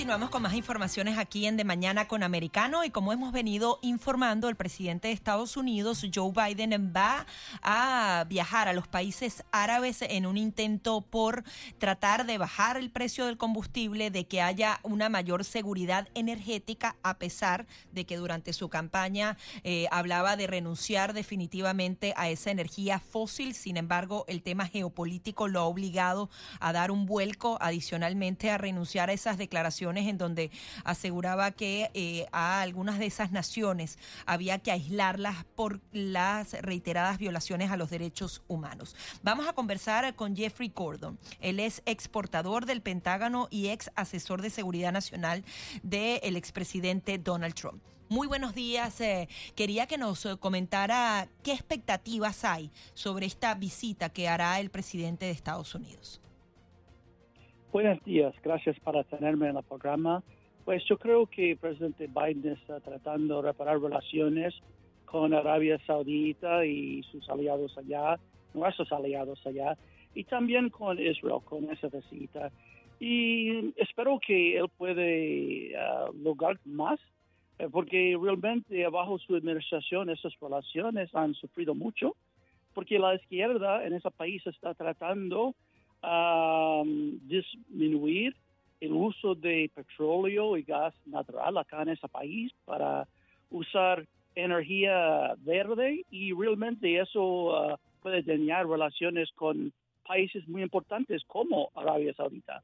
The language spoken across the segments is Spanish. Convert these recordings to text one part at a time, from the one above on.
Continuamos con más informaciones aquí en De Mañana con Americano y como hemos venido informando, el presidente de Estados Unidos, Joe Biden, va a viajar a los países árabes en un intento por tratar de bajar el precio del combustible, de que haya una mayor seguridad energética, a pesar de que durante su campaña eh, hablaba de renunciar definitivamente a esa energía fósil. Sin embargo, el tema geopolítico lo ha obligado a dar un vuelco adicionalmente a renunciar a esas declaraciones en donde aseguraba que eh, a algunas de esas naciones había que aislarlas por las reiteradas violaciones a los derechos humanos. Vamos a conversar con Jeffrey Gordon. Él es exportador del Pentágono y ex asesor de seguridad nacional del expresidente Donald Trump. Muy buenos días. Eh, quería que nos comentara qué expectativas hay sobre esta visita que hará el presidente de Estados Unidos. Buenos días, gracias por tenerme en el programa. Pues yo creo que el presidente Biden está tratando de reparar relaciones con Arabia Saudita y sus aliados allá, nuestros aliados allá, y también con Israel, con esa visita. Y espero que él puede uh, lograr más, eh, porque realmente bajo su administración esas relaciones han sufrido mucho, porque la izquierda en ese país está tratando a disminuir el uso de petróleo y gas natural acá en ese país para usar energía verde y realmente eso ah, puede dañar relaciones con países muy importantes como Arabia Saudita.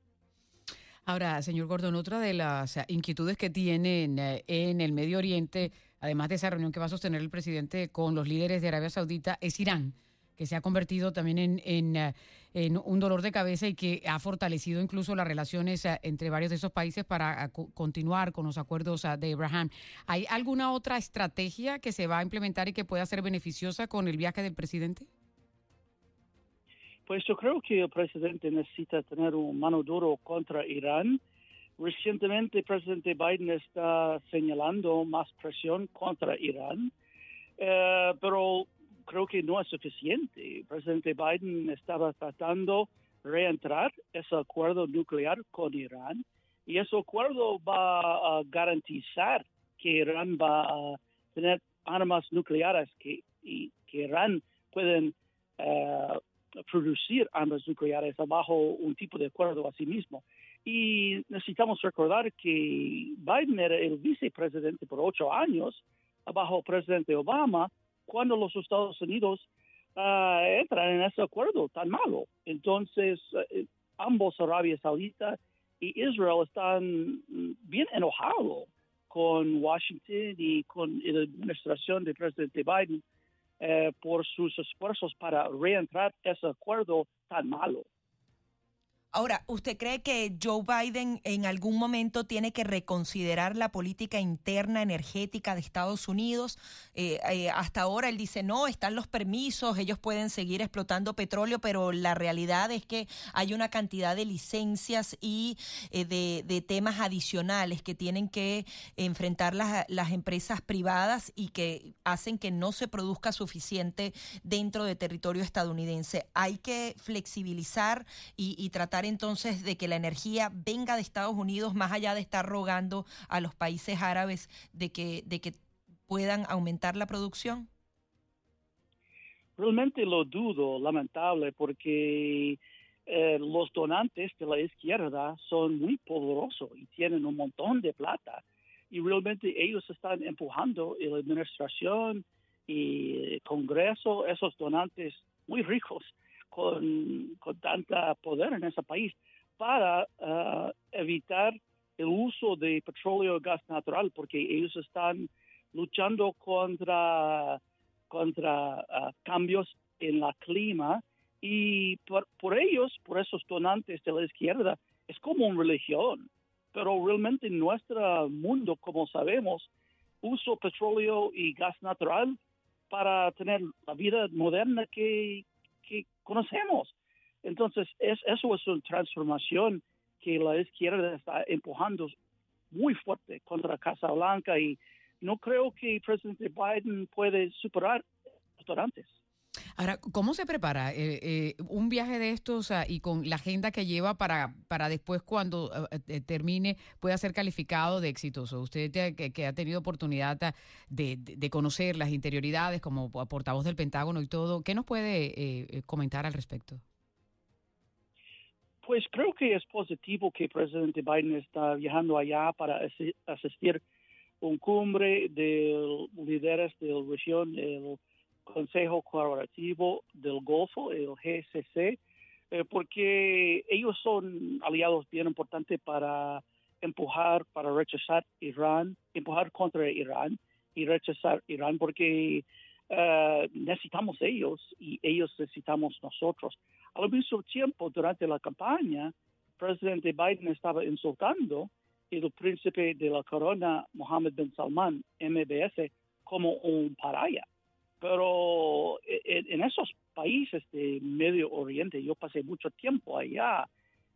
Ahora, señor Gordon, otra de las inquietudes que tienen eh, en el Medio Oriente, además de esa reunión que va a sostener el presidente con los líderes de Arabia Saudita, es Irán que se ha convertido también en, eh, en, un dolor de cabeza y que ha fortalecido incluso las relaciones eh, entre varios de esos países para eh, continuar con los acuerdos de Abraham. ¿Hay alguna otra estrategia que se va a implementar y que pueda ser beneficiosa con el viaje del presidente? Pues yo creo que el presidente necesita tener un mano duro contra Irán. Recientemente el presidente Biden está señalando más presión contra Irán, pero creo que no es suficiente. El presidente Biden estaba tratando de reentrar ese acuerdo nuclear con Irán y ese acuerdo va a garantizar que Irán va a tener armas nucleares que, y que Irán pueden eh, producir armas nucleares bajo un tipo de acuerdo a sí mismo. Y necesitamos recordar que Biden era el vicepresidente por ocho años bajo presidente Obama cuando los Estados Unidos uh, entran en ese acuerdo tan malo. Entonces, uh, ambos, Arabia Saudita y Israel, están bien enojados con Washington y con la administración del presidente Biden uh, por sus esfuerzos para reentrar ese acuerdo tan malo. Ahora, ¿usted cree que Joe Biden en algún momento tiene que reconsiderar la política interna energética de Estados Unidos? Eh, eh, hasta ahora él dice, no, están los permisos, ellos pueden seguir explotando petróleo, pero la realidad es que hay una cantidad de licencias y eh, de, temas adicionales que tienen que enfrentar las, empresas privadas y que hacen que no se produzca suficiente dentro de territorio estadounidense. Hay que flexibilizar y, y tratar entonces de que la energía venga de Estados Unidos más allá de estar rogando a los países árabes de que, de que puedan aumentar la producción? Realmente lo dudo, lamentable, porque eh, los donantes de la izquierda son muy poderosos y tienen un montón de plata. Y realmente ellos están empujando la administración y el Congreso, esos donantes muy ricos, con, con tanta poder en ese país para uh, evitar el uso de petróleo y gas natural, porque ellos están luchando contra, contra uh, cambios en la clima y por, por, ellos, por esos donantes de la izquierda, es como una religión. Pero realmente en nuestro mundo, como sabemos, uso petróleo y gas natural para tener la vida moderna que, conocemos. Entonces, es, eso es una transformación que la izquierda está empujando muy fuerte contra Casa Blanca y no creo que el presidente Biden puede superar los antes. Ahora, ¿cómo se prepara eh, eh, un viaje de estos y con la agenda que lleva para, para después cuando eh, termine pueda ser calificado de exitoso? Usted que, ha tenido oportunidad de, de, conocer las interioridades como portavoz del Pentágono y todo, ¿qué nos puede comentar al respecto? Pues creo que es positivo que el presidente Biden está viajando allá para asistir a un cumbre de líderes de la región, el Consejo Colaborativo del Golfo, el GCC, eh, porque ellos son aliados bien importantes para empujar, para rechazar Irán, empujar contra Irán y rechazar Irán, porque eh, necesitamos ellos y ellos necesitamos nosotros. Al mismo tiempo, durante la campaña, el presidente Biden estaba insultando el príncipe de la corona, Mohammed bin Salman, MBS, como un paraya. Pero e, e, en esos países de Medio Oriente, yo pasé mucho tiempo allá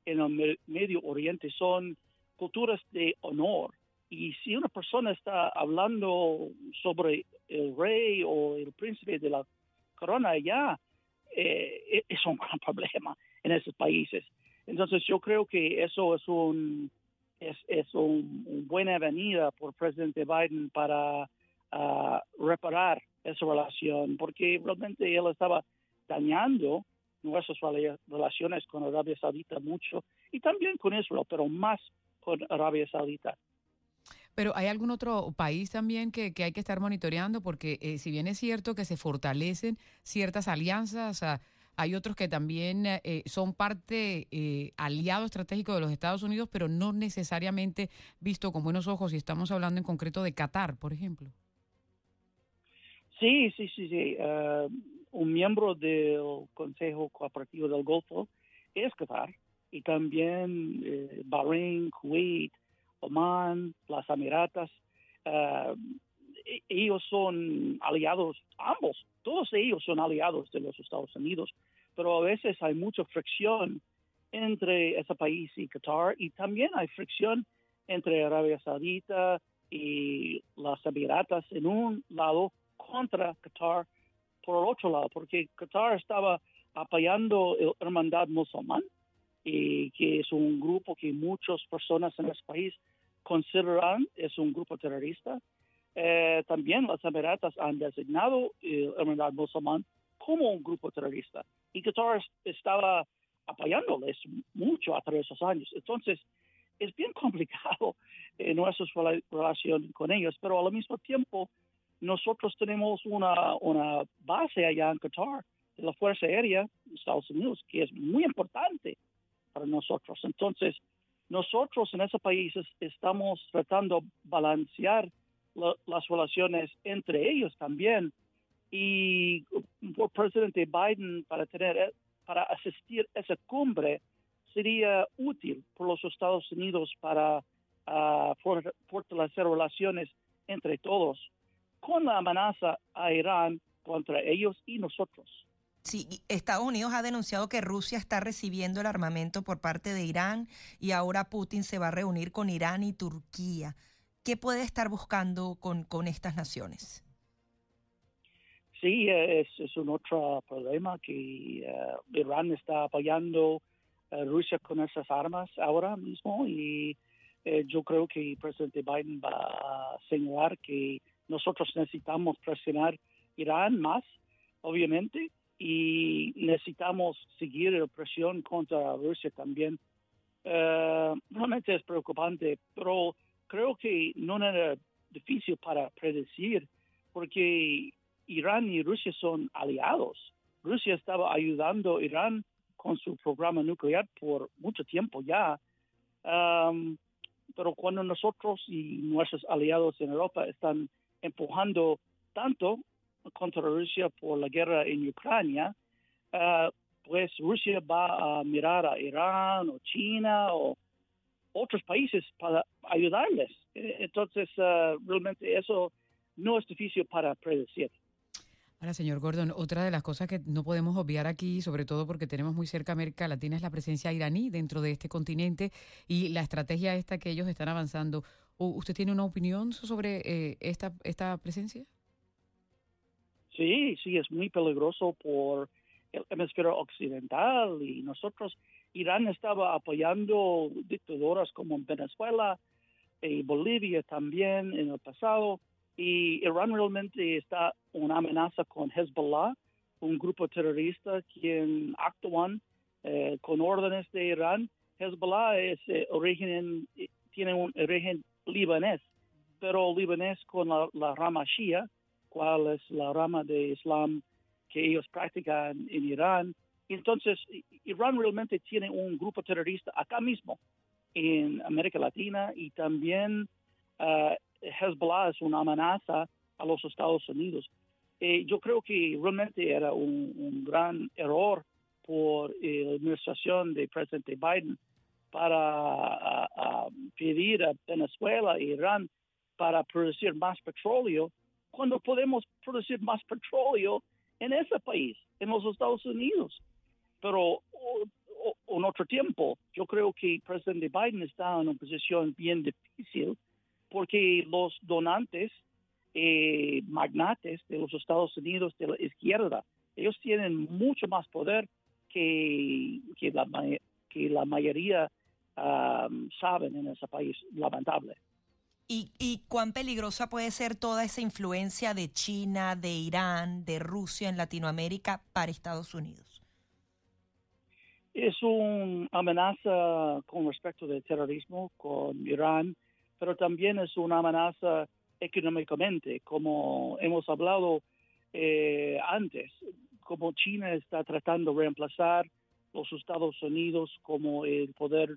en el Medio Oriente, son culturas de honor. Y si una persona está hablando sobre el rey o el príncipe de la corona allá, eh, e, es un gran problema en esos países. Entonces yo creo que eso es un es, es un, buena avenida por presidente Biden para uh, reparar esa relación, porque realmente él estaba dañando nuestras relaciones con Arabia Saudita mucho y también con Israel, pero más con Arabia Saudita. Pero hay algún otro país también que, que hay que estar monitoreando, porque eh, si bien es cierto que se fortalecen ciertas alianzas, hay otros que también eh, son parte eh, aliado estratégico de los Estados Unidos, pero no necesariamente visto con buenos ojos, y estamos hablando en concreto de Qatar, por ejemplo. Sí, sí, sí, sí. Eh, un miembro del Consejo Cooperativo del Golfo es Qatar y también eh, Bahrein, Kuwait, Oman, las Emiratas. E-, ellos son aliados, ambos, todos ellos son aliados de los Estados Unidos, pero a veces hay mucha fricción entre ese país y Qatar y también hay fricción entre Arabia Saudita y las Emiratas en un lado contra Qatar por el otro lado, porque Qatar estaba apoyando el Hermandad Musulmán, y que es un grupo que muchas personas en ese país consideran es un grupo terrorista. Eh, también las Emiratas han designado el Hermandad Musulmán como un grupo terrorista y Qatar estaba apoyándoles mucho a través de esos años. Entonces, es bien complicado en nuestra relación con ellos, pero al mismo tiempo nosotros tenemos una, una base allá en Qatar de la Fuerza Aérea de Estados Unidos, que es muy importante para nosotros. Entonces, nosotros en esos países estamos tratando de balancear las relaciones entre ellos también. Y por presidente Biden para tener para asistir a esa cumbre sería útil por los Estados Unidos para ah, fortalecer relaciones entre todos con la amenaza a Irán contra ellos y nosotros. Sí, Estados Unidos ha denunciado que Rusia está recibiendo el armamento por parte de Irán y ahora Putin se va a reunir con Irán y Turquía. ¿Qué puede estar buscando con, con estas naciones? Sí, es, es un otro problema que eh, Irán está apoyando a Rusia con esas armas ahora mismo y eh, yo creo que el presidente Biden va a señalar que nosotros necesitamos presionar Irán más, obviamente, y necesitamos seguir la presión contra Rusia también. Eh, realmente es preocupante, pero creo que no era difícil para predecir, porque Irán y Rusia son aliados. Rusia estaba ayudando a Irán con su programa nuclear por mucho tiempo ya. Um, pero cuando nosotros y nuestros aliados en Europa están empujando tanto contra Rusia por la guerra en Ucrania, eh, pues Rusia va a mirar a Irán o China o otros países para ayudarles. Eh, entonces, eh, realmente eso no es difícil para predecir. Ahora, señor Gordon, otra de las cosas que no podemos obviar aquí, sobre todo porque tenemos muy cerca América Latina, es la presencia iraní dentro de este continente y la estrategia esta que ellos están avanzando. ¿Usted tiene una opinión sobre eh, esta, esta presencia? Sí, sí, es muy peligroso por el hemisferio occidental y nosotros, Irán estaba apoyando dictaduras como Venezuela y Bolivia también en el pasado y Irán realmente está una amenaza con Hezbollah, un grupo terrorista quien actúan eh, con órdenes de Irán. Hezbollah es eh, origen, tiene un origen libanés, pero libanés con la, rama shia, cuál es la rama de Islam que ellos practican en Irán. Entonces, Irán realmente tiene un grupo terrorista acá mismo, en América Latina, y también uh, Hezbollah es una amenaza a los Estados Unidos. Eh, yo creo que realmente era un, gran error por eh, la administración del presidente Biden para pedir a Venezuela e Irán para producir más petróleo cuando podemos producir más petróleo en ese país, en los Estados Unidos. Pero en otro tiempo, yo creo que el presidente Biden está en una posición bien difícil porque los donantes, eh, magnates de los Estados Unidos de la izquierda, ellos tienen mucho más poder que, que, la, que la mayoría saben en ese país, lamentable. ¿Y, ¿Y cuán peligrosa puede ser toda esa influencia de China, de Irán, de Rusia en Latinoamérica para Estados Unidos? Es una amenaza con respecto del terrorismo con Irán, pero también es una amenaza económicamente, como hemos hablado eh, antes, como China está tratando de reemplazar los Estados Unidos como el poder,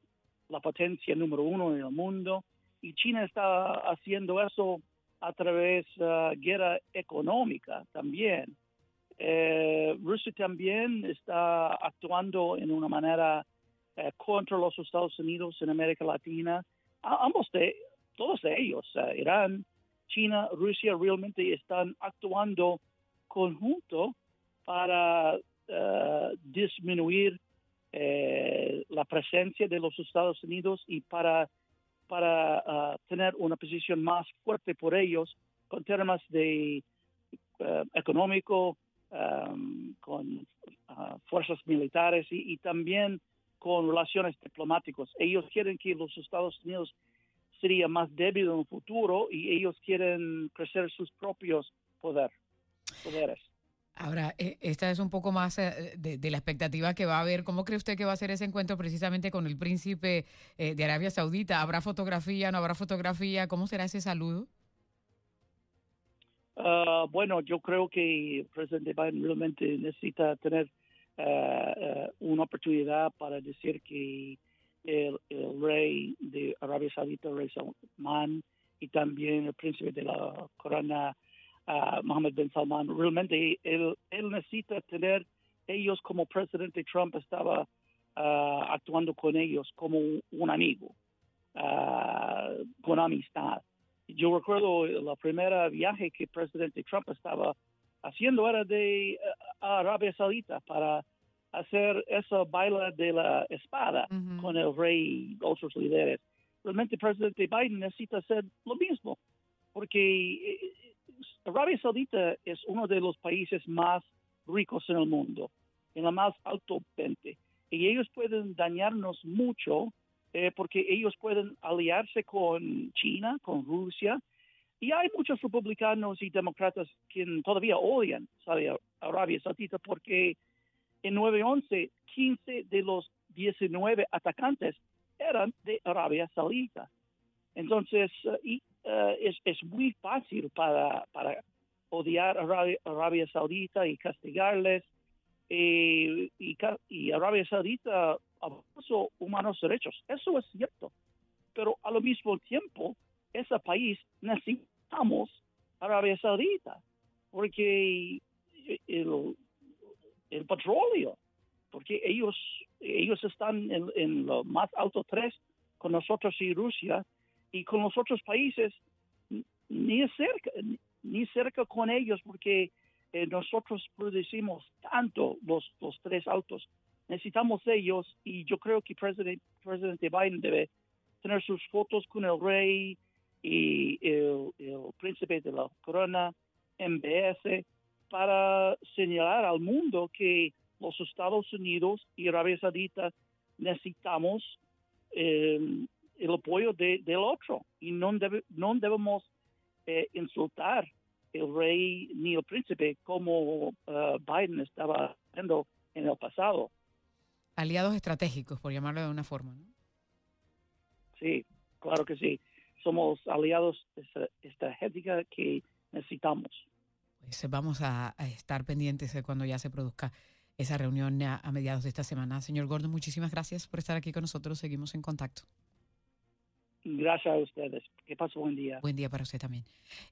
la potencia número uno en el mundo y China está haciendo eso a través de uh, guerra económica también. Eh, Rusia también está actuando en una manera eh, contra los Estados Unidos en América Latina. ambos de, todos ellos, uh, Irán, China, Rusia, realmente están actuando conjunto para disminuir eh, la presencia de los Estados Unidos y para para ah, tener una posición más fuerte por ellos con temas de uh, económico, con ah, fuerzas militares y, también con relaciones diplomáticas. Ellos quieren que los Estados Unidos sería más débil en el futuro y ellos quieren crecer sus propios poder, poderes. Ahora, eh, esta es un poco más eh, de, la expectativa que va a haber. ¿Cómo cree usted que va a ser ese encuentro precisamente con el príncipe eh, de Arabia Saudita? ¿Habrá fotografía? ¿No habrá fotografía? ¿Cómo será ese saludo? Ah, bueno, yo creo que el presidente Biden realmente necesita tener una oportunidad para decir que el, rey de Arabia Saudita, el rey Salman, y también el príncipe de la corona Mohammed bin Salman. Realmente él, él, necesita tener ellos como presidente Trump estaba ah, actuando con ellos como un, amigo, ah, con amistad. Yo recuerdo la primera viaje que presidente Trump estaba haciendo era de Arabia Saudita para hacer esa baila de la espada con el rey y otros líderes. Realmente el presidente Biden necesita hacer lo mismo, porque eh, Arabia Saudita es uno de los países más ricos en el mundo, en la más alto 20, y ellos pueden dañarnos mucho eh, porque ellos pueden aliarse con China, con Rusia, y hay muchos republicanos y demócratas que todavía odian a Arabia Saudita porque en 9-11, 15 de los 19 atacantes eran de Arabia Saudita. Entonces, eh, y eh, es, es, muy fácil para, para odiar a Arabia, Saudita y castigarles. y, y, Arabia Saudita abuso humanos derechos. Eso es cierto. Pero al mismo tiempo, ese país necesitamos Arabia Saudita porque el, el petróleo, porque ellos ellos están en, en lo más alto tres con nosotros y Rusia y con los otros paíes ni cerca, ni cerca con ellos porque eh, nosotros producimos tanto los, los tres autos, necesitamos ellos y yo creo que presidente, presidente Biden debe tener sus fotos con el rey y el, príncipe de la corona, MBS, para señalar al mundo que los Estados Unidos y Arabia Saudita necesitamos eh, el apoyo del otro y no, no debemos eh, insultar el rey ni el príncipe como uh, Biden estaba haciendo en el pasado. Aliados estratégicos, por llamarlo de una forma. ¿no? Sí, claro que sí. Somos aliados estratégicos que necesitamos. Pues vamos a, estar pendientes de cuando ya se produzca esa reunión a, a mediados de esta semana. Señor Gordon, muchísimas gracias por estar aquí con nosotros. Seguimos en contacto. Gracias a ustedes. Que pasen buen día. Buen día para usted también.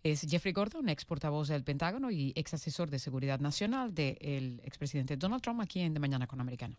Es Jeffrey Gordon, ex portavoz del Pentágono y ex asesor de seguridad nacional del expresidente Donald Trump aquí en De Mañana con Americano.